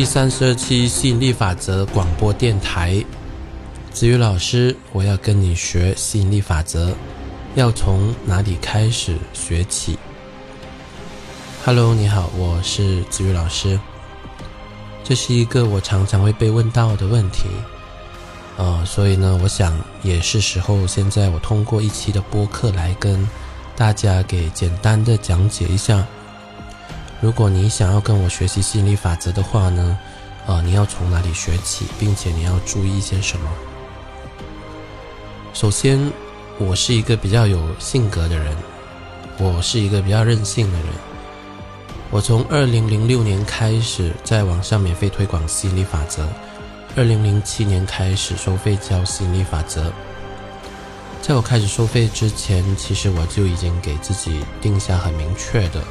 第三十二期吸引力法则广播电台，子宇老师，我要跟你学吸引力法则，要从哪里开始学起？Hello，你好，我是子宇老师。这是一个我常常会被问到的问题，呃，所以呢，我想也是时候，现在我通过一期的播客来跟大家给简单的讲解一下。如果你想要跟我学习吸引力法则的话呢，呃，你要从哪里学起，并且你要注意一些什么？首先，我是一个比较有性格的人，我是一个比较任性的人。我从二零零六年开始在网上免费推广吸引力法则，二零零七年开始收费教吸引力法则。在我开始收费之前，其实我就已经给自己定下很明确的。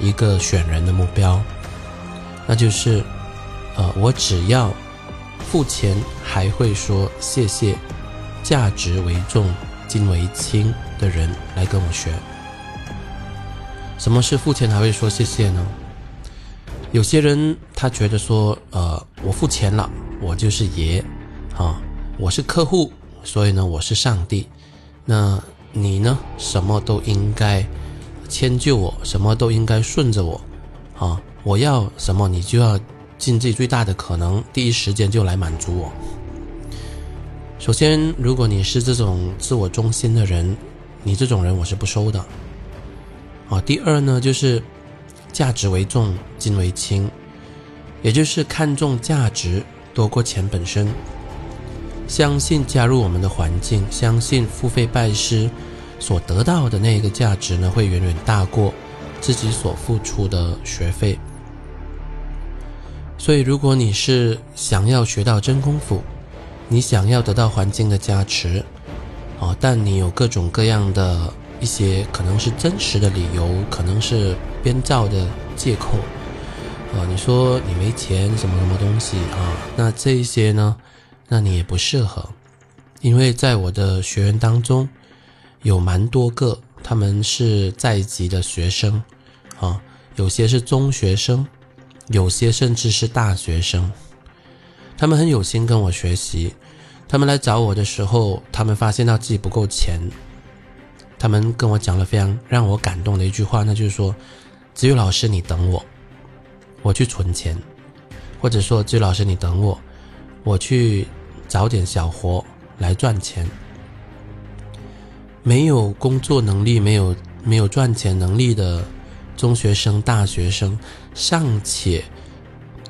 一个选人的目标，那就是，呃，我只要付钱还会说谢谢，价值为重，金为轻的人来跟我学。什么是付钱还会说谢谢呢？有些人他觉得说，呃，我付钱了，我就是爷，啊，我是客户，所以呢，我是上帝。那你呢？什么都应该。迁就我，什么都应该顺着我，啊，我要什么你就要尽自己最大的可能，第一时间就来满足我。首先，如果你是这种自我中心的人，你这种人我是不收的。啊，第二呢，就是价值为重，金为轻，也就是看重价值多过钱本身，相信加入我们的环境，相信付费拜师。所得到的那个价值呢，会远远大过自己所付出的学费。所以，如果你是想要学到真功夫，你想要得到环境的加持，哦，但你有各种各样的一些可能是真实的理由，可能是编造的借口，啊，你说你没钱，什么什么东西啊？那这一些呢，那你也不适合，因为在我的学员当中。有蛮多个，他们是在籍的学生，啊，有些是中学生，有些甚至是大学生。他们很有心跟我学习，他们来找我的时候，他们发现到自己不够钱，他们跟我讲了非常让我感动的一句话，那就是说：“子宇老师，你等我，我去存钱，或者说子宇老师，你等我，我去找点小活来赚钱。”没有工作能力、没有没有赚钱能力的中学生、大学生，尚且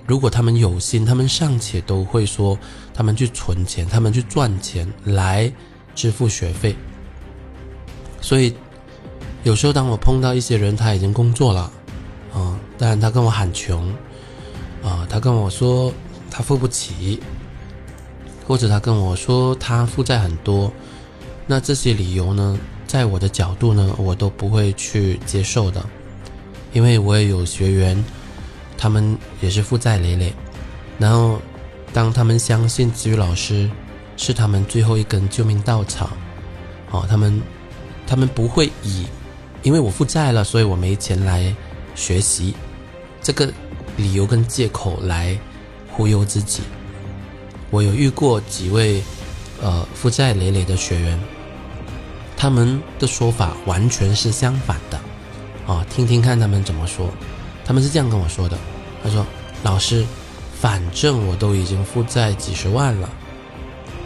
如果他们有心，他们尚且都会说，他们去存钱，他们去赚钱来支付学费。所以有时候，当我碰到一些人，他已经工作了，啊，但他跟我喊穷，啊，他跟我说他付不起，或者他跟我说他负债很多。那这些理由呢，在我的角度呢，我都不会去接受的，因为我也有学员，他们也是负债累累，然后当他们相信子宇老师是他们最后一根救命稻草，哦，他们他们不会以因为我负债了，所以我没钱来学习这个理由跟借口来忽悠自己。我有遇过几位呃负债累累的学员。他们的说法完全是相反的，啊，听听看他们怎么说。他们是这样跟我说的：“他说，老师，反正我都已经负债几十万了，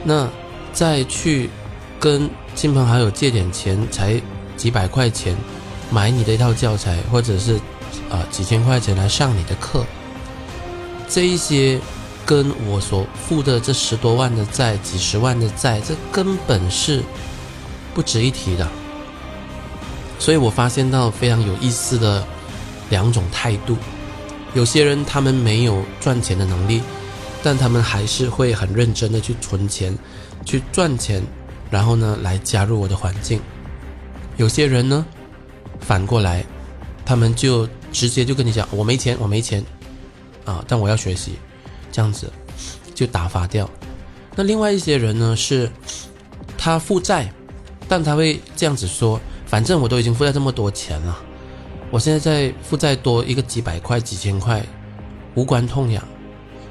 那再去跟亲朋好友借点钱，才几百块钱买你的一套教材，或者是啊几千块钱来上你的课，这一些跟我所负的这十多万的债、几十万的债，这根本是。”不值一提的，所以我发现到非常有意思的两种态度。有些人他们没有赚钱的能力，但他们还是会很认真的去存钱、去赚钱，然后呢来加入我的环境。有些人呢反过来，他们就直接就跟你讲：“我没钱，我没钱啊！”但我要学习，这样子就打发掉。那另外一些人呢，是他负债。但他会这样子说：“反正我都已经负债这么多钱了，我现在在负债多一个几百块、几千块，无关痛痒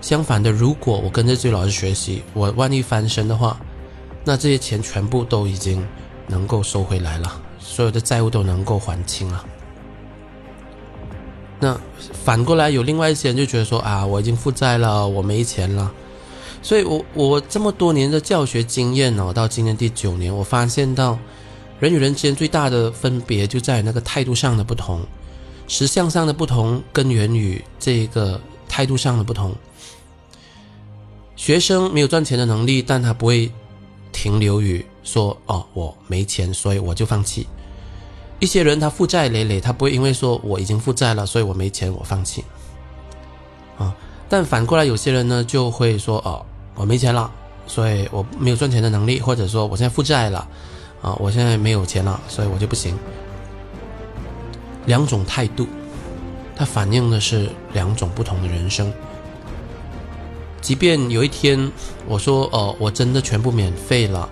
相反的，如果我跟着这位老师学习，我万一翻身的话，那这些钱全部都已经能够收回来了，所有的债务都能够还清了。那反过来，有另外一些人就觉得说啊，我已经负债了，我没钱了。所以，我我这么多年的教学经验呢，到今年第九年，我发现到人与人之间最大的分别就在那个态度上的不同，实相上的不同根源于这个态度上的不同。学生没有赚钱的能力，但他不会停留于说哦，我没钱，所以我就放弃。一些人他负债累累，他不会因为说我已经负债了，所以我没钱，我放弃。啊，但反过来有些人呢，就会说哦。我没钱了，所以我没有赚钱的能力，或者说我现在负债了，啊，我现在没有钱了，所以我就不行。两种态度，它反映的是两种不同的人生。即便有一天我说哦，我真的全部免费了，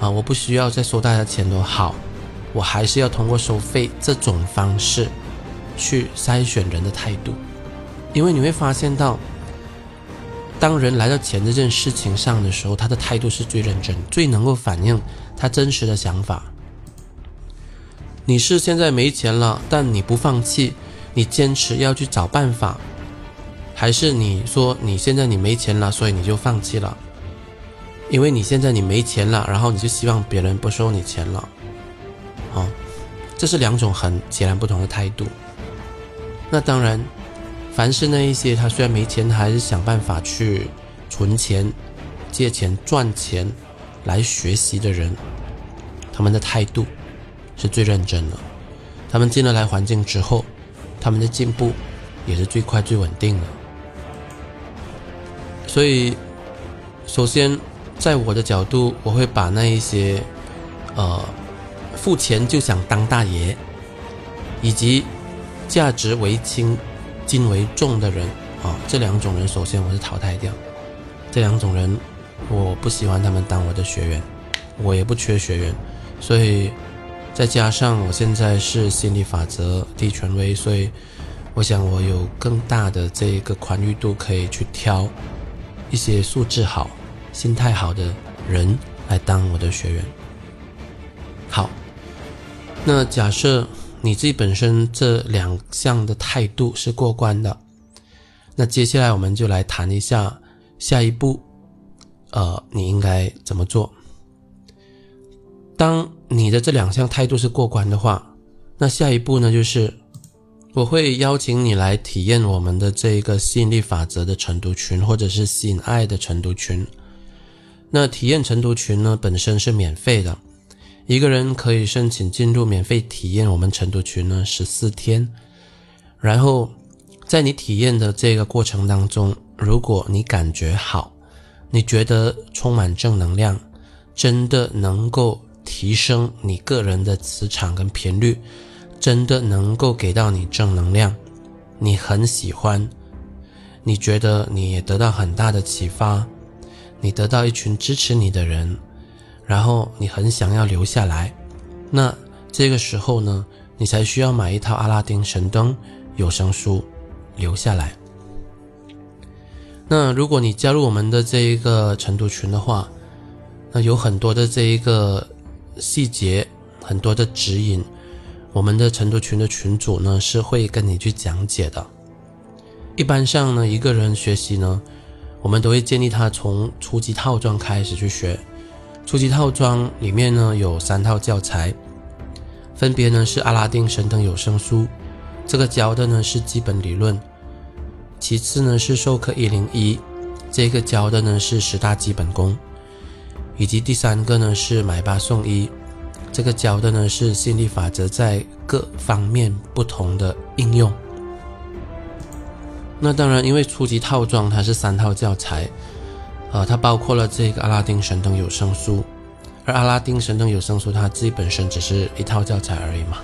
啊，我不需要再收大家钱都好，我还是要通过收费这种方式去筛选人的态度，因为你会发现到。当人来到钱这件事情上的时候，他的态度是最认真、最能够反映他真实的想法。你是现在没钱了，但你不放弃，你坚持要去找办法，还是你说你现在你没钱了，所以你就放弃了？因为你现在你没钱了，然后你就希望别人不收你钱了。好，这是两种很截然不同的态度。那当然。凡是那一些他虽然没钱，还是想办法去存钱、借钱赚钱来学习的人，他们的态度是最认真的。他们进了来环境之后，他们的进步也是最快、最稳定的。所以，首先在我的角度，我会把那一些呃付钱就想当大爷，以及价值为轻。金为重的人啊，这两种人首先我是淘汰掉。这两种人，我不喜欢他们当我的学员，我也不缺学员，所以再加上我现在是心理法则第一权威，所以我想我有更大的这个宽裕度，可以去挑一些素质好、心态好的人来当我的学员。好，那假设。你自己本身这两项的态度是过关的，那接下来我们就来谈一下下一步，呃，你应该怎么做？当你的这两项态度是过关的话，那下一步呢，就是我会邀请你来体验我们的这个吸引力法则的晨读群，或者是吸引爱的晨读群。那体验晨读群呢，本身是免费的。一个人可以申请进入免费体验我们晨读群呢十四天，然后在你体验的这个过程当中，如果你感觉好，你觉得充满正能量，真的能够提升你个人的磁场跟频率，真的能够给到你正能量，你很喜欢，你觉得你也得到很大的启发，你得到一群支持你的人。然后你很想要留下来，那这个时候呢，你才需要买一套《阿拉丁神灯》有声书留下来。那如果你加入我们的这一个晨读群的话，那有很多的这一个细节，很多的指引，我们的晨读群的群主呢是会跟你去讲解的。一般上呢，一个人学习呢，我们都会建议他从初级套装开始去学。初级套装里面呢有三套教材，分别呢是《阿拉丁神灯有声书》，这个教的呢是基本理论；其次呢是授课一零一，这个教的呢是十大基本功；以及第三个呢是买八送一，这个教的呢是心理法则在各方面不同的应用。那当然，因为初级套装它是三套教材。呃，它包括了这个《阿拉丁神灯有声书》，而《阿拉丁神灯有声书》它自己本身只是一套教材而已嘛。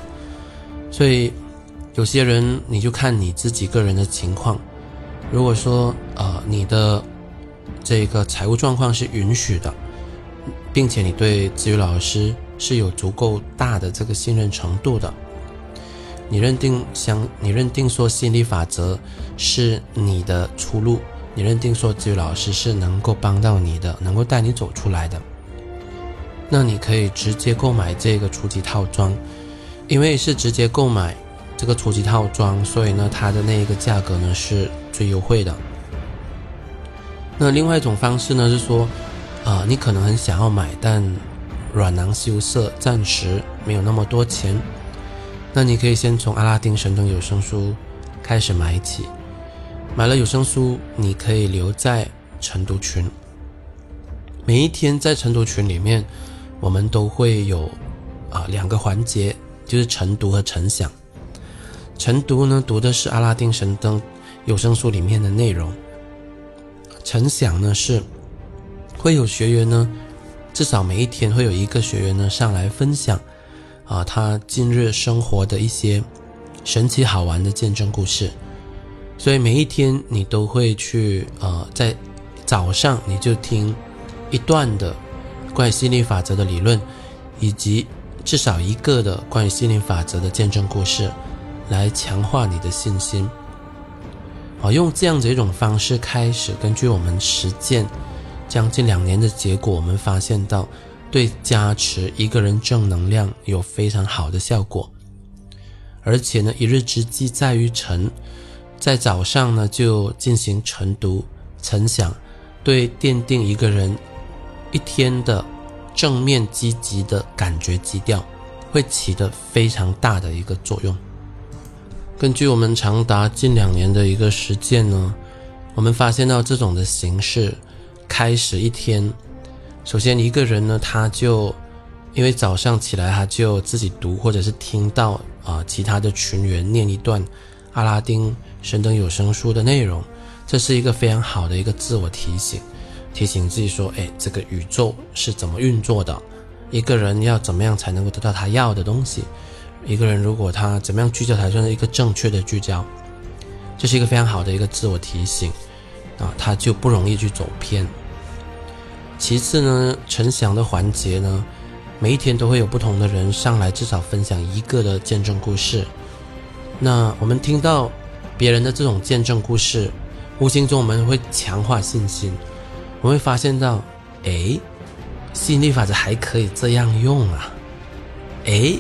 所以，有些人你就看你自己个人的情况。如果说呃你的这个财务状况是允许的，并且你对子瑜老师是有足够大的这个信任程度的，你认定相你认定说心理法则是你的出路。你认定说治愈老师是能够帮到你的，能够带你走出来的，那你可以直接购买这个初级套装，因为是直接购买这个初级套装，所以呢，它的那一个价格呢是最优惠的。那另外一种方式呢是说，啊，你可能很想要买，但软囊羞涩，暂时没有那么多钱，那你可以先从阿拉丁神灯有声书开始买起。买了有声书，你可以留在晨读群。每一天在晨读群里面，我们都会有啊两个环节，就是晨读和晨想。晨读呢，读的是阿拉丁神灯有声书里面的内容；晨想呢，是会有学员呢，至少每一天会有一个学员呢上来分享啊他近日生活的一些神奇好玩的见证故事。所以每一天你都会去呃，在早上你就听一段的关于吸引力法则的理论，以及至少一个的关于吸引力法则的见证故事，来强化你的信心。好，用这样子一种方式开始，根据我们实践将近两年的结果，我们发现到对加持一个人正能量有非常好的效果，而且呢，一日之计在于晨。在早上呢，就进行晨读、晨想，对奠定一个人一天的正面积极的感觉基调，会起的非常大的一个作用。根据我们长达近两年的一个实践呢，我们发现到这种的形式，开始一天，首先一个人呢，他就因为早上起来他就自己读，或者是听到啊其他的群员念一段阿拉丁。神灯有声书的内容，这是一个非常好的一个自我提醒，提醒自己说：“哎，这个宇宙是怎么运作的？一个人要怎么样才能够得到他要的东西？一个人如果他怎么样聚焦才算是一个正确的聚焦？这是一个非常好的一个自我提醒啊，他就不容易去走偏。其次呢，晨想的环节呢，每一天都会有不同的人上来，至少分享一个的见证故事。那我们听到。别人的这种见证故事，无形中我们会强化信心，我们会发现到，哎，吸引力法则还可以这样用啊，哎，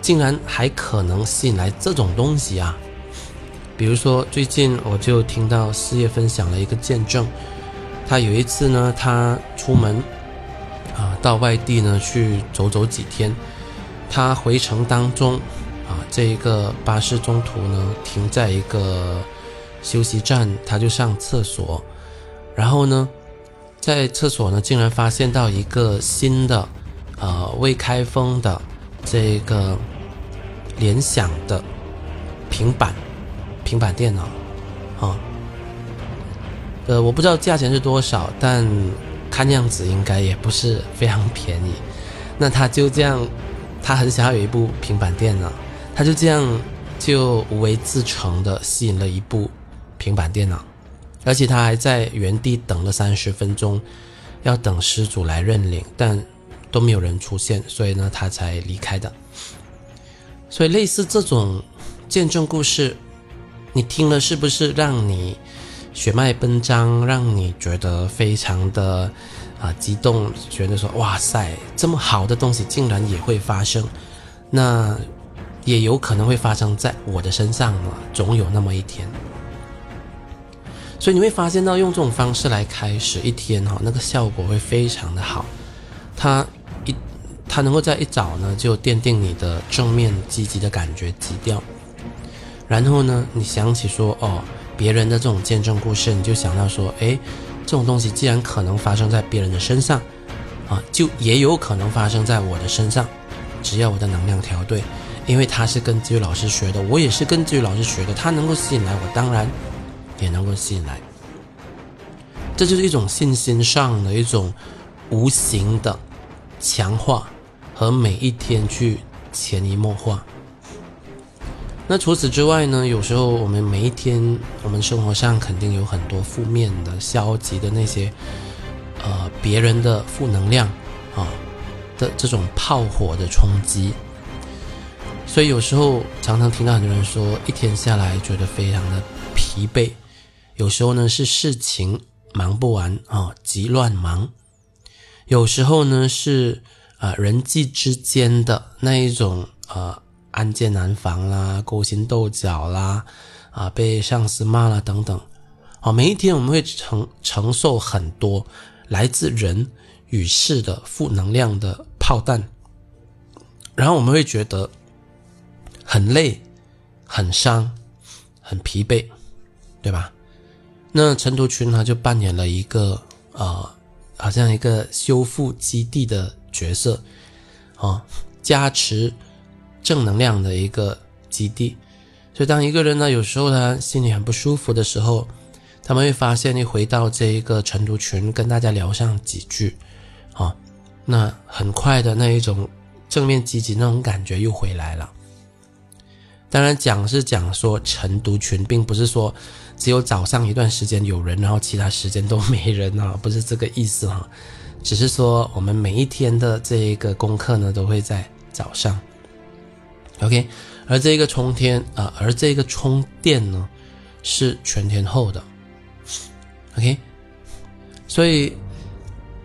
竟然还可能吸引来这种东西啊！比如说最近我就听到四叶分享了一个见证，他有一次呢，他出门啊到外地呢去走走几天，他回程当中。这一个巴士中途呢停在一个休息站，他就上厕所，然后呢，在厕所呢竟然发现到一个新的，呃未开封的这个联想的平板平板电脑，啊，呃我不知道价钱是多少，但看样子应该也不是非常便宜。那他就这样，他很想要有一部平板电脑。他就这样，就无为自成的吸引了一部平板电脑，而且他还在原地等了三十分钟，要等失主来认领，但都没有人出现，所以呢，他才离开的。所以类似这种见证故事，你听了是不是让你血脉奔张，让你觉得非常的啊激动，觉得说哇塞，这么好的东西竟然也会发生？那。也有可能会发生在我的身上嘛，总有那么一天。所以你会发现到用这种方式来开始一天哈，那个效果会非常的好。它一它能够在一早呢就奠定你的正面积极的感觉基调。然后呢，你想起说哦，别人的这种见证故事，你就想到说，哎，这种东西既然可能发生在别人的身上，啊，就也有可能发生在我的身上，只要我的能量调对。因为他是跟治愈老师学的，我也是跟治愈老师学的。他能够吸引来，我当然也能够吸引来。这就是一种信心上的一种无形的强化和每一天去潜移默化。那除此之外呢？有时候我们每一天，我们生活上肯定有很多负面的、消极的那些，呃，别人的负能量啊的这种炮火的冲击。所以有时候常常听到很多人说，一天下来觉得非常的疲惫，有时候呢是事情忙不完啊，急乱忙；有时候呢是啊人际之间的那一种呃暗箭难防啦，勾心斗角啦，啊被上司骂了等等。好，每一天我们会承承受很多来自人与事的负能量的炮弹，然后我们会觉得很累、很伤、很疲惫，对吧？那陈独群呢，就扮演了一个呃，好像一个修复基地的角色，啊，加持正能量的一个基地。所以，当一个人呢，有时候他心里很不舒服的时候，他们会发现，一回到这一个晨读群，跟大家聊上几句，啊，那很快的那一种正面积极那种感觉又回来了。当然，讲是讲说晨读群，并不是说只有早上一段时间有人，然后其他时间都没人啊，不是这个意思哈。只是说我们每一天的这一个功课呢，都会在早上。OK，而这个充电啊，而这个充电呢，是全天候的。OK，所以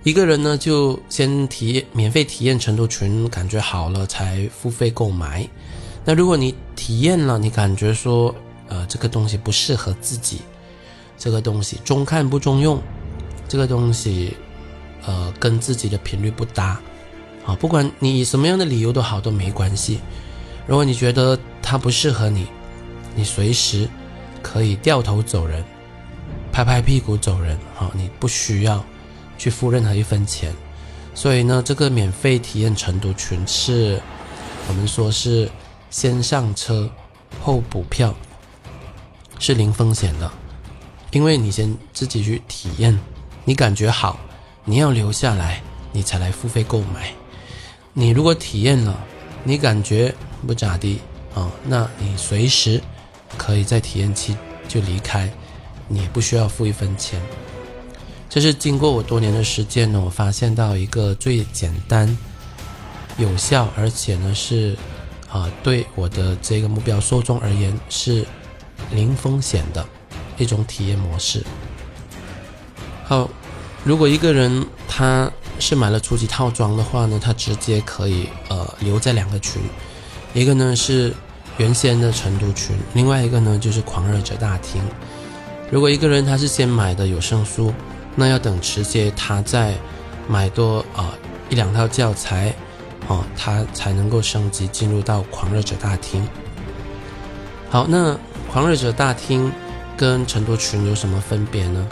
一个人呢，就先体验免费体验成都群，感觉好了才付费购买。那如果你体验了，你感觉说，呃，这个东西不适合自己，这个东西中看不中用，这个东西，呃，跟自己的频率不搭，啊，不管你以什么样的理由都好，都没关系。如果你觉得它不适合你，你随时可以掉头走人。拍拍屁股走人，好，你不需要去付任何一分钱，所以呢，这个免费体验成都群是我们说是先上车后补票，是零风险的，因为你先自己去体验，你感觉好，你要留下来，你才来付费购买。你如果体验了，你感觉不咋地啊，那你随时可以在体验期就离开。你不需要付一分钱，这是经过我多年的实践呢，我发现到一个最简单、有效，而且呢是啊对我的这个目标受众而言是零风险的一种体验模式。好，如果一个人他是买了初级套装的话呢，他直接可以呃留在两个群，一个呢是原先的成都群，另外一个呢就是狂热者大厅。如果一个人他是先买的有声书，那要等直接他再买多啊一两套教材，哦，他才能够升级进入到狂热者大厅。好，那狂热者大厅跟成都群有什么分别呢？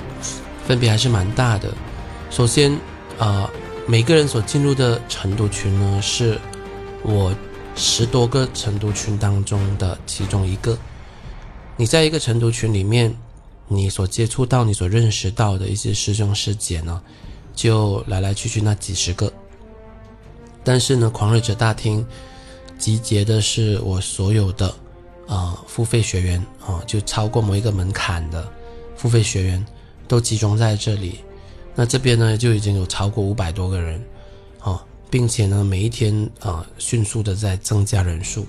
分别还是蛮大的。首先啊，每个人所进入的成都群呢，是我十多个成都群当中的其中一个。你在一个成都群里面。你所接触到、你所认识到的一些师兄师姐呢，就来来去去那几十个。但是呢，狂热者大厅集结的是我所有的啊付费学员啊，就超过某一个门槛的付费学员都集中在这里。那这边呢，就已经有超过五百多个人啊，并且呢，每一天啊迅速的在增加人数。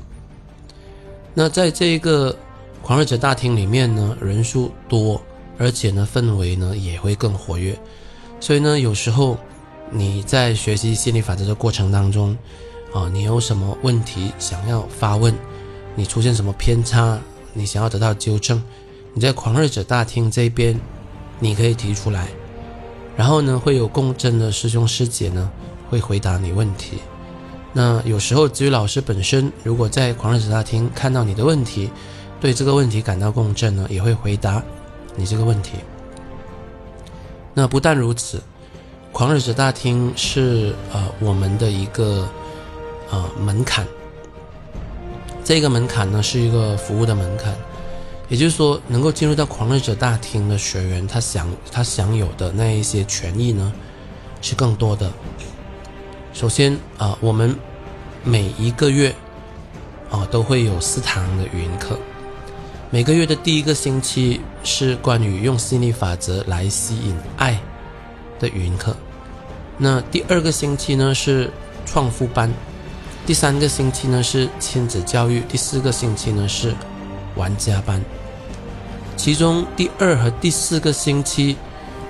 那在这一个。狂热者大厅里面呢，人数多，而且呢，氛围呢也会更活跃。所以呢，有时候你在学习心理法则的过程当中，啊，你有什么问题想要发问，你出现什么偏差，你想要得到纠正，你在狂热者大厅这边，你可以提出来，然后呢，会有共振的师兄师姐呢会回答你问题。那有时候至于老师本身，如果在狂热者大厅看到你的问题，对这个问题感到共振呢，也会回答你这个问题。那不但如此，狂热者大厅是呃我们的一个呃门槛。这个门槛呢是一个服务的门槛，也就是说，能够进入到狂热者大厅的学员，他享他享有的那一些权益呢是更多的。首先啊，我们每一个月啊都会有四堂的语音课。每个月的第一个星期是关于用心理法则来吸引爱的语音课，那第二个星期呢是创富班，第三个星期呢是亲子教育，第四个星期呢是玩家班。其中第二和第四个星期，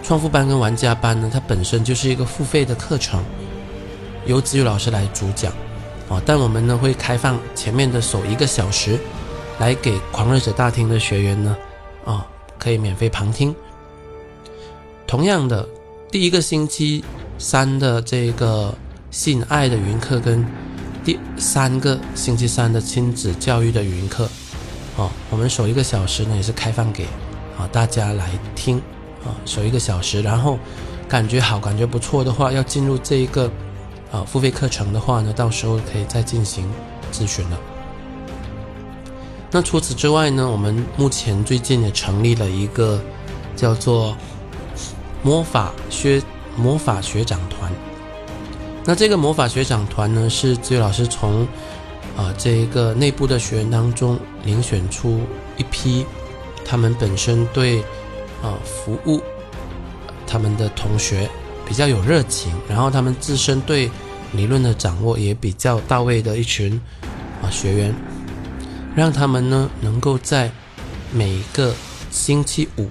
创富班跟玩家班呢，它本身就是一个付费的课程，由子宇老师来主讲，啊，但我们呢会开放前面的首一个小时，来给狂热者大厅的学员呢，啊，可以免费旁听。同样的，第一个星期三的这个性爱的语音课跟第三个星期三的亲子教育的语音课。哦，我们守一个小时呢，也是开放给啊大家来听啊，守一个小时，然后感觉好，感觉不错的话，要进入这一个啊付费课程的话呢，到时候可以再进行咨询了。那除此之外呢，我们目前最近也成立了一个叫做魔法学魔法学长团。那这个魔法学长团呢，是志宇老师从啊这一个内部的学员当中。遴选出一批他们本身对啊服务他们的同学比较有热情，然后他们自身对理论的掌握也比较到位的一群啊学员，让他们呢能够在每个星期五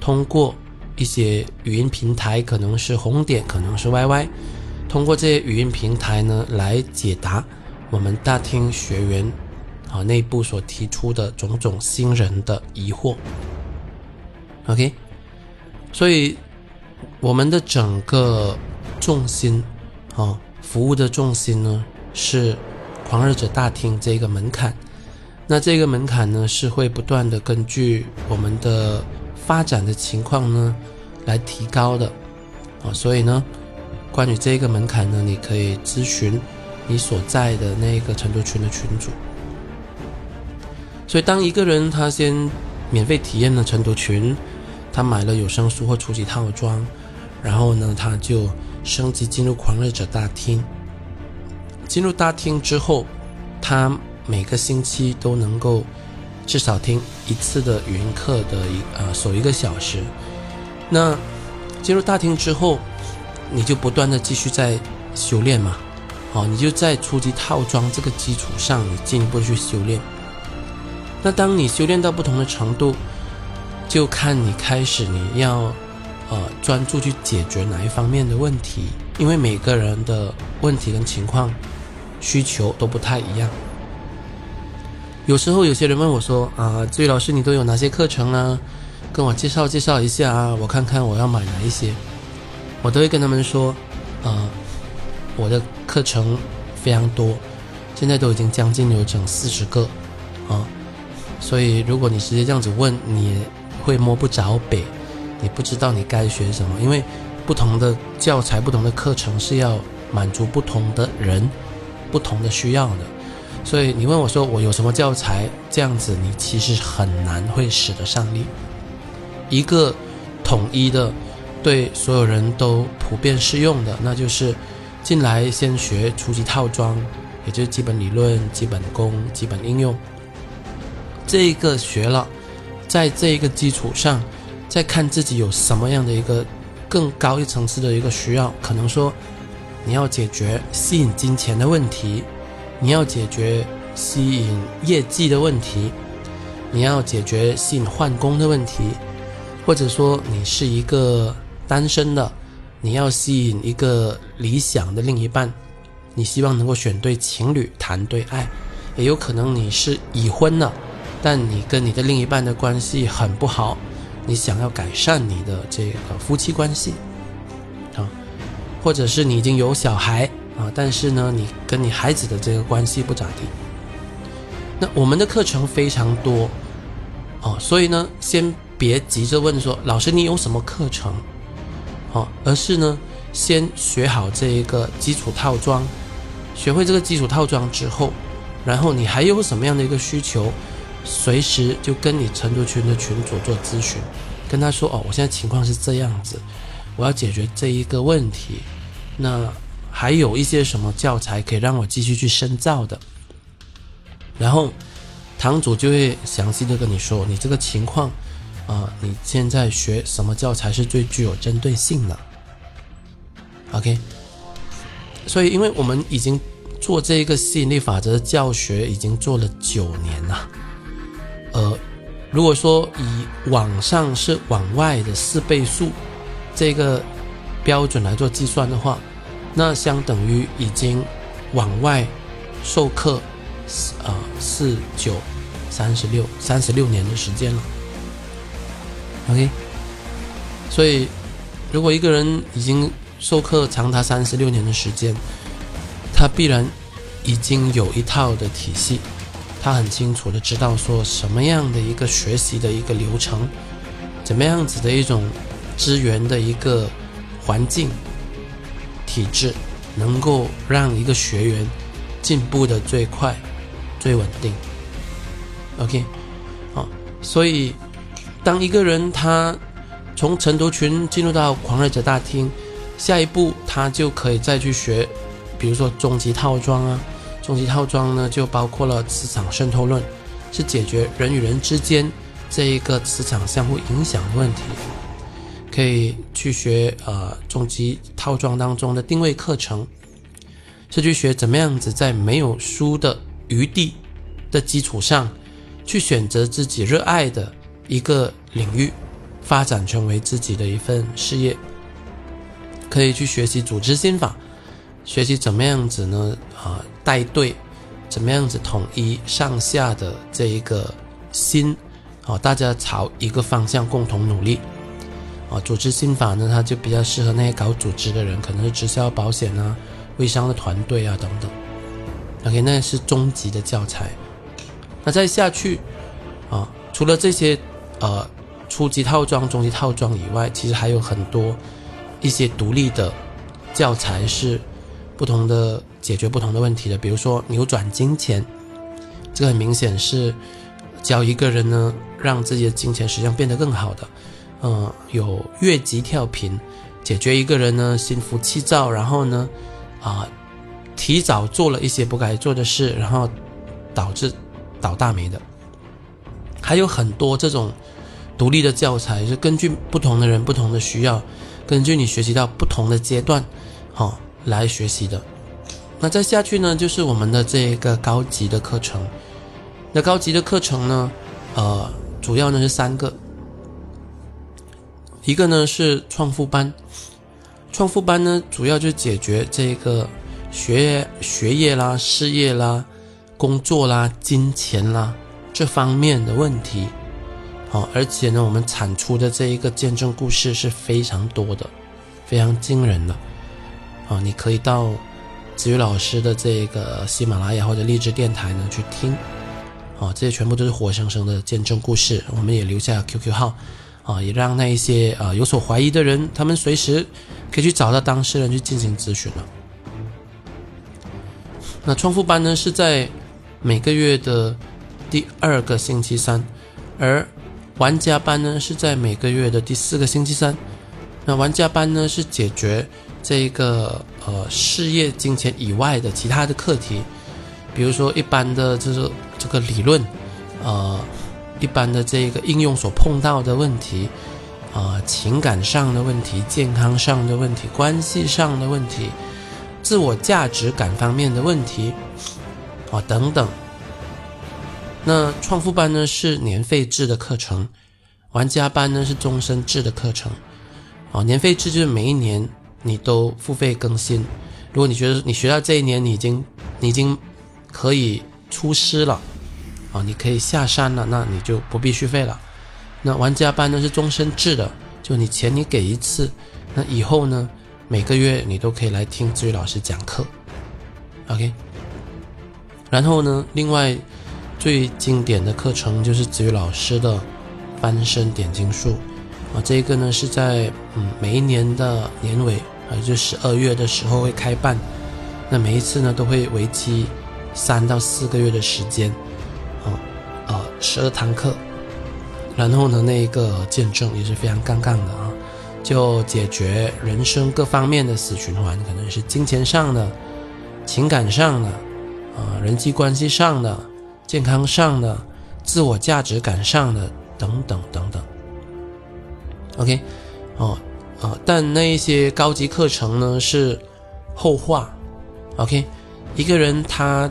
通过一些语音平台，可能是红点，可能是 YY，通过这些语音平台呢来解答我们大厅学员。啊，内部所提出的种种新人的疑惑，OK，所以我们的整个重心，啊，服务的重心呢是狂热者大厅这个门槛，那这个门槛呢是会不断的根据我们的发展的情况呢来提高的，啊，所以呢，关于这个门槛呢，你可以咨询你所在的那个成都群的群主。所以，当一个人他先免费体验了晨读群，他买了有声书或初级套装，然后呢，他就升级进入狂热者大厅。进入大厅之后，他每个星期都能够至少听一次的语音课的一呃首一个小时。那进入大厅之后，你就不断的继续在修炼嘛，好，你就在初级套装这个基础上，你进一步去修炼。那当你修炼到不同的程度，就看你开始你要，呃，专注去解决哪一方面的问题，因为每个人的问题跟情况、需求都不太一样。有时候有些人问我说：“啊，志宇老师，你都有哪些课程呢？跟我介绍介绍一下啊，我看看我要买哪一些。”我都会跟他们说：“啊，我的课程非常多，现在都已经将近有整四十个，啊。”所以，如果你直接这样子问，你会摸不着北，你不知道你该学什么，因为不同的教材、不同的课程是要满足不同的人、不同的需要的。所以你问我说我有什么教材，这样子你其实很难会使得上力。一个统一的、对所有人都普遍适用的，那就是进来先学初级套装，也就是基本理论、基本功、基本应用。这个学了，在这一个基础上，再看自己有什么样的一个更高一层次的一个需要，可能说你要解决吸引金钱的问题，你要解决吸引业绩的问题，你要解决吸引换工的问题，或者说你是一个单身的，你要吸引一个理想的另一半，你希望能够选对情侣谈对爱，也有可能你是已婚的。但你跟你的另一半的关系很不好，你想要改善你的这个夫妻关系，啊，或者是你已经有小孩啊，但是呢，你跟你孩子的这个关系不咋地。那我们的课程非常多，哦，所以呢，先别急着问说老师你有什么课程，哦，而是呢，先学好这一个基础套装，学会这个基础套装之后，然后你还有什么样的一个需求？随时就跟你成都群的群主做咨询，跟他说哦，我现在情况是这样子，我要解决这一个问题，那还有一些什么教材可以让我继续去深造的，然后堂主就会详细的跟你说，你这个情况啊，你现在学什么教材是最具有针对性的，OK，所以因为我们已经做这个吸引力法则的教学已经做了九年了。呃，如果说以往上是往外的四倍数这个标准来做计算的话，那相等于已经往外授课，呃，四九三十六三十六年的时间了。OK，所以如果一个人已经授课长达三十六年的时间，他必然已经有一套的体系。他很清楚的知道说什么样的一个学习的一个流程，怎么样子的一种资源的一个环境体制，能够让一个学员进步的最快、最稳定。OK，好，所以当一个人他从晨读群进入到狂热者大厅，下一步他就可以再去学，比如说终极套装啊。终极套装呢，就包括了磁场渗透论，是解决人与人之间这一个磁场相互影响的问题。可以去学呃终极套装当中的定位课程，是去学怎么样子在没有输的余地的基础上，去选择自己热爱的一个领域，发展成为自己的一份事业。可以去学习组织心法。学习怎么样子呢？啊，带队，怎么样子统一上下的这一个心，啊，大家朝一个方向共同努力，啊，组织心法呢，它就比较适合那些搞组织的人，可能是直销、保险啊、微商的团队啊等等。OK，那是终极的教材。那再下去，啊，除了这些呃初级套装、中级套装以外，其实还有很多一些独立的教材是。不同的解决不同的问题的，比如说扭转金钱，这个很明显是教一个人呢，让自己的金钱实际上变得更好的。嗯，有越级跳频，解决一个人呢心浮气躁，然后呢啊提早做了一些不该做的事，然后导致倒大霉的。还有很多这种独立的教材，是根据不同的人、不同的需要，根据你学习到不同的阶段，好。来学习的，那再下去呢，就是我们的这个高级的课程。那高级的课程呢，呃，主要呢是三个，一个呢是创富班，创富班呢主要就解决这个学学业啦、事业啦、工作啦、金钱啦这方面的问题。好，而且呢，我们产出的这一个见证故事是非常多的，非常惊人的。啊，你可以到子瑜老师的这个喜马拉雅或者励志电台呢去听，哦，这些全部都是活生生的见证故事。我们也留下 QQ 号，啊，也让那一些啊有所怀疑的人，他们随时可以去找到当事人去进行咨询了。那创富班呢是在每个月的第二个星期三，而玩家班呢是在每个月的第四个星期三。那玩家班呢是解决。这一个呃事业金钱以外的其他的课题，比如说一般的就是这个理论，呃，一般的这个应用所碰到的问题，啊，情感上的问题、健康上的问题、关系上的问题、自我价值感方面的问题，啊等等。那创富班呢是年费制的课程，玩家班呢是终身制的课程，啊，年费制就是每一年。你都付费更新，如果你觉得你学到这一年你已经你已经可以出师了，你可以下山了，那你就不必续费了。那玩家班呢是终身制的，就你钱你给一次，那以后呢每个月你都可以来听子宇老师讲课，OK。然后呢，另外最经典的课程就是子宇老师的翻身点金术。啊，这个呢是在嗯每一年的年尾啊，就十二月的时候会开办，那每一次呢都会为期三到四个月的时间，啊十二堂课，然后呢那一个见证也是非常杠杠的啊，就解决人生各方面的死循环，可能是金钱上的、情感上的、啊人际关系上的、健康上的、自我价值感上的等等等等。OK，哦，啊，但那一些高级课程呢是后话。OK，一个人他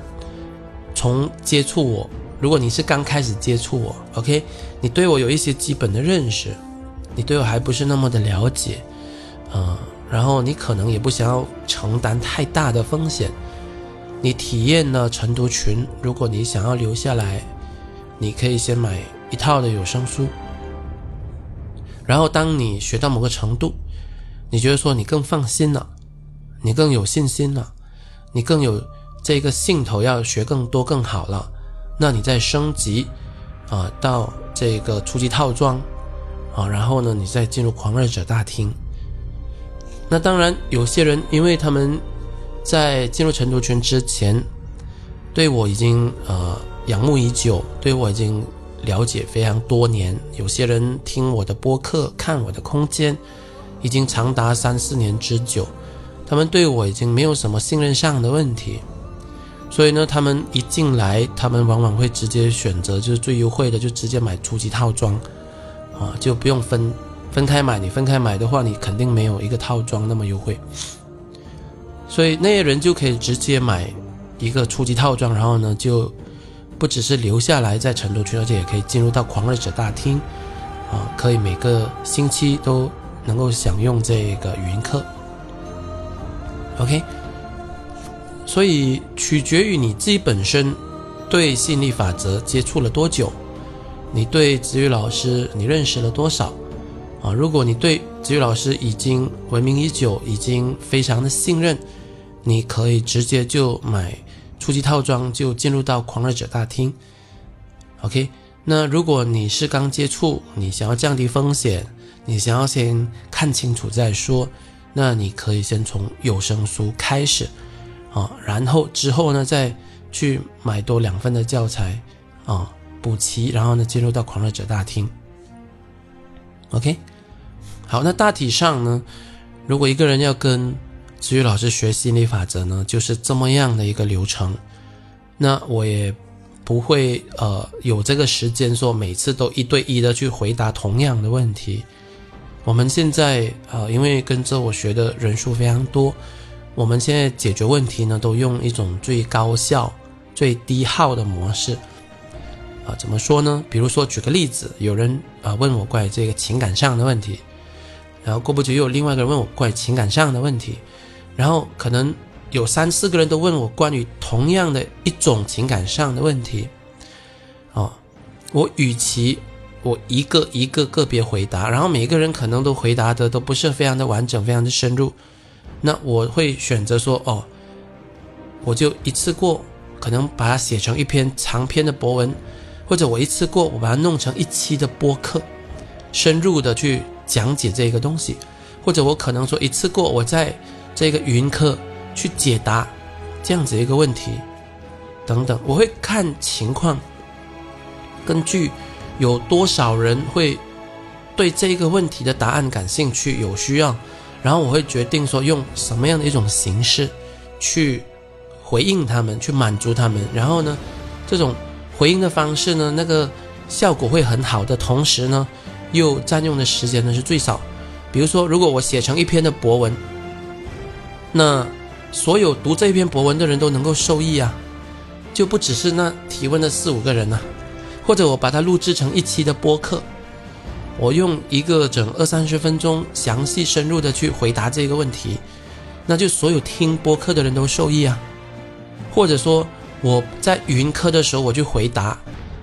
从接触我如果你是刚开始接触我，OK，你对我有一些基本的认识，你对我还不是那么的了解，呃，然后你可能也不想要承担太大的风险，你体验了晨读群，如果你想要留下来，你可以先买一套的有声书，然后当你学到某个程度，你觉得说你更放心了，你更有信心了，你更有这个兴头要学更多更好了，那你再升级啊到这个初级套装啊，然后呢你再进入狂热者大厅。那当然，有些人因为他们在进入成都群之前，对我已经呃仰慕已久，对我已经了解非常多年。有些人听我的播客、看我的空间，已经长达三四年之久，他们对我已经没有什么信任上的问题。所以呢，他们一进来，他们往往会直接选择就是最优惠的，就直接买初级套装，啊，就不用分。分开买，你分开买的话，你肯定没有一个套装那么优惠。所以那些人就可以直接买一个初级套装，然后呢，就不只是留下来在成都区，而且也可以进入到狂热者大厅，啊，可以每个星期都能够享用这个语音课。OK，所以取决于你自己本身对吸引力法则接触了多久，你对子宇老师你认识了多少。啊，如果你对子宇老师已经闻名已久，已经非常的信任，你可以直接就买初级套装，就进入到狂热者大厅。OK，那如果你是刚接触，你想要降低风险，你想要先看清楚再说，那你可以先从有声书开始，啊，然后之后呢再去买多两份的教材，啊，补齐，然后呢进入到狂热者大厅。OK，好，那大体上呢，如果一个人要跟子宇老师学心理法则呢，就是这么样的一个流程。那我也不会呃有这个时间说每次都一对一的去回答同样的问题。我们现在呃，因为跟着我学的人数非常多，我们现在解决问题呢，都用一种最高效、最低耗的模式。啊，怎么说呢？比如说，举个例子，有人啊问我关于这个情感上的问题，然后过不久又有另外一个人问我关于情感上的问题，然后可能有三四个人都问我关于同样的一种情感上的问题，哦，我与其我一个一个个别回答，然后每个人可能都回答的都不是非常的完整，非常的深入，那我会选择说，哦，我就一次过，可能把它写成一篇长篇的博文。或者我一次过，我把它弄成一期的播客，深入的去讲解这个东西，或者我可能说一次过，我在这个语音课去解答这样子一个问题，等等，我会看情况，根据有多少人会对这个问题的答案感兴趣、有需要，然后我会决定说用什么样的一种形式去回应他们，去满足他们，然后呢，这种。回应的方式呢，那个效果会很好的，同时呢，又占用的时间呢是最少。比如说，如果我写成一篇的博文，那所有读这篇博文的人都能够受益啊，就不只是那提问的四五个人呐。或者我把它录制成一期的播客，我用一个整二三十分钟详细深入的去回答这个问题，那就所有听播客的人都受益啊。或者说。我在语音课的时候，我去回答，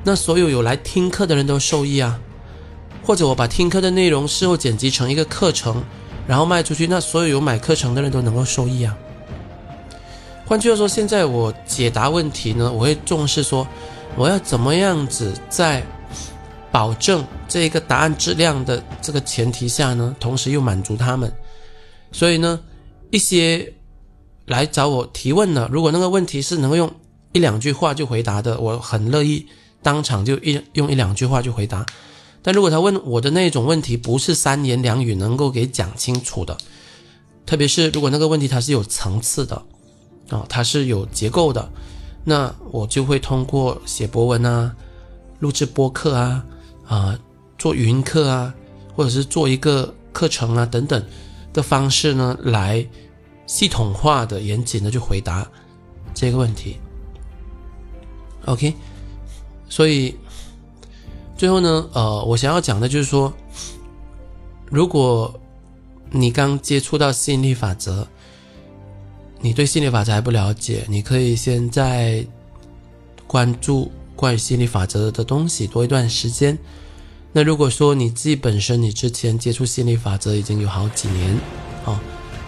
那所有有来听课的人都受益啊。或者我把听课的内容事后剪辑成一个课程，然后卖出去，那所有有买课程的人都能够受益啊。换句话说，现在我解答问题呢，我会重视说，我要怎么样子在保证这个答案质量的这个前提下呢，同时又满足他们。所以呢，一些来找我提问的，如果那个问题是能够用。一两句话就回答的，我很乐意当场就一用一两句话就回答。但如果他问我的那种问题不是三言两语能够给讲清楚的，特别是如果那个问题它是有层次的，啊，它是有结构的，那我就会通过写博文啊、录制播客啊、啊做语音课啊，或者是做一个课程啊等等的方式呢，来系统化的、严谨的去回答这个问题。OK，所以最后呢，呃，我想要讲的就是说，如果你刚接触到吸引力法则，你对吸引力法则还不了解，你可以先在关注关于心理法则的东西多一段时间。那如果说你自己本身你之前接触心理法则已经有好几年，啊，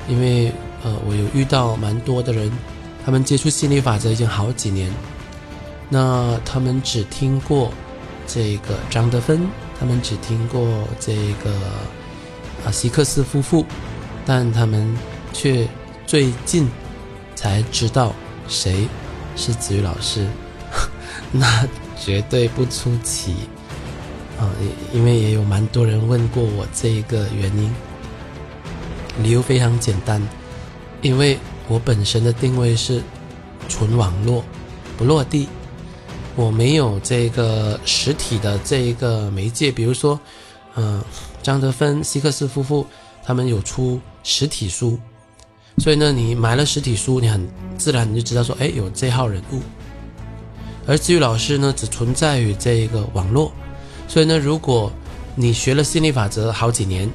因为呃我有遇到蛮多的人，他们接触心理法则已经好几年，那他们只听过这个张德芬，他们只听过这个啊希克斯夫妇，但他们却最近才知道谁是子瑜老师，那绝对不出奇。啊，因为也有蛮多人问过我这一个原因，理由非常简单，因为我本身的定位是纯网络，不落地，我没有这个实体的这一个媒介，比如说，嗯，张德芬、希克斯夫妇他们有出实体书，所以呢，你买了实体书，你很自然你就知道说，哎，有这号人物，而至于老师呢，只存在于这一个网络。所以呢，如果你学了心理法则好几年，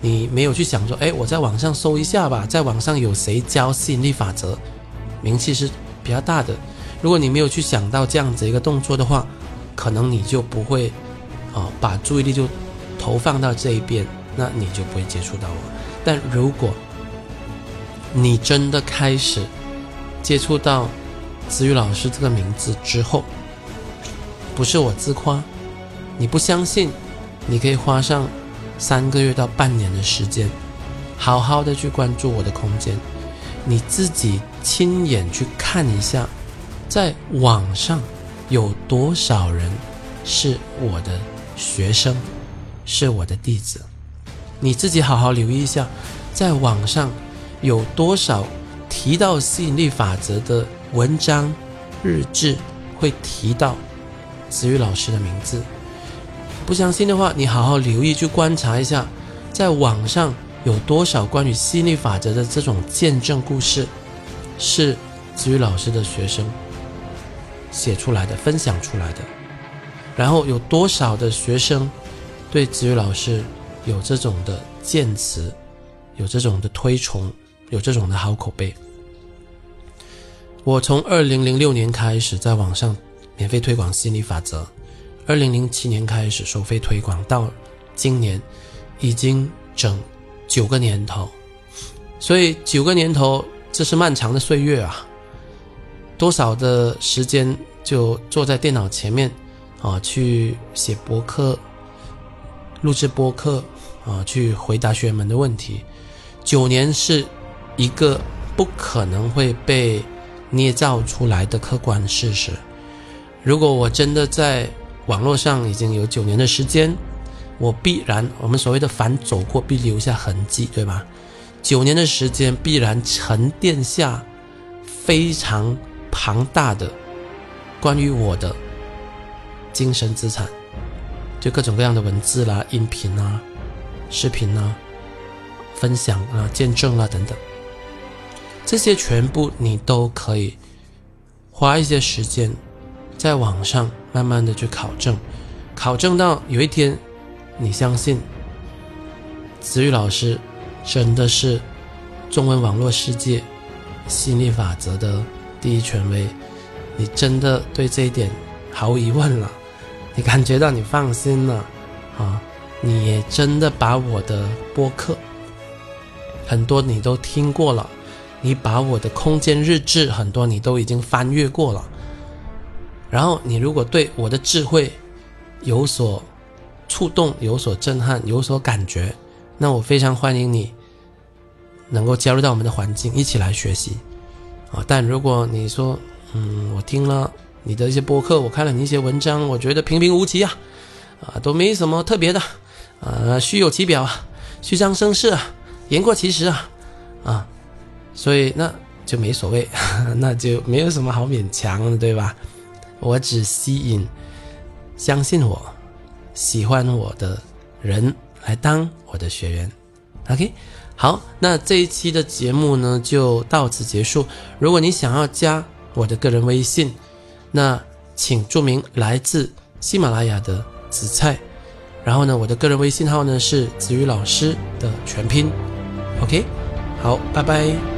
你没有去想说，哎，我在网上搜一下吧，在网上有谁教吸引力法则，名气是比较大的。如果你没有去想到这样子一个动作的话，可能你就不会，啊，把注意力就投放到这一边，那你就不会接触到我。但如果你真的开始接触到子宇老师这个名字之后，不是我自夸。你不相信，你可以花上三个月到半年的时间，好好的去关注我的空间，你自己亲眼去看一下，在网上有多少人是我的学生，是我的弟子，你自己好好留意一下，在网上有多少提到吸引力法则的文章、日志会提到子瑜老师的名字。不相信的话，你好好留意去观察一下，在网上有多少关于吸引力法则的这种见证故事，是子宇老师的学生写出来的、分享出来的。然后有多少的学生对子宇老师有这种的见词，有这种的推崇，有这种的好口碑。我从二零零六年开始在网上免费推广心理法则。二零零七年开始收费推广，到今年已经整九个年头，所以九个年头这是漫长的岁月啊！多少的时间就坐在电脑前面啊，去写博客、录制播客啊，去回答学员们的问题。九年是一个不可能会被捏造出来的客观事实。如果我真的在网络上已经有九年的时间，我必然我们所谓的凡走过必留下痕迹，对吧？九年的时间必然沉淀下非常庞大的关于我的精神资产，就各种各样的文字啦、音频啊、视频啊、分享啊、见证啊等等，这些全部你都可以花一些时间在网上。慢慢的去考证，考证到有一天，你相信子宇老师真的是中文网络世界吸引力法则的第一权威，你真的对这一点毫无疑问了，你感觉到你放心了啊，你也真的把我的播客很多你都听过了，你把我的空间日志很多你都已经翻阅过了。然后你如果对我的智慧有所触动、有所震撼、有所感觉，那我非常欢迎你能够加入到我们的环境，一起来学习啊！但如果你说，嗯，我听了你的一些播客，我看了你一些文章，我觉得平平无奇啊，啊，都没什么特别的，啊，虚有其表啊，虚张声势啊，言过其实啊，啊，所以那就没所谓，那就没有什么好勉强的，对吧？我只吸引相信我、喜欢我的人来当我的学员。OK，好，那这一期的节目呢就到此结束。如果你想要加我的个人微信，那请注明来自喜马拉雅的紫菜。然后呢，我的个人微信号呢是子瑜老师的全拼。OK，好，拜拜。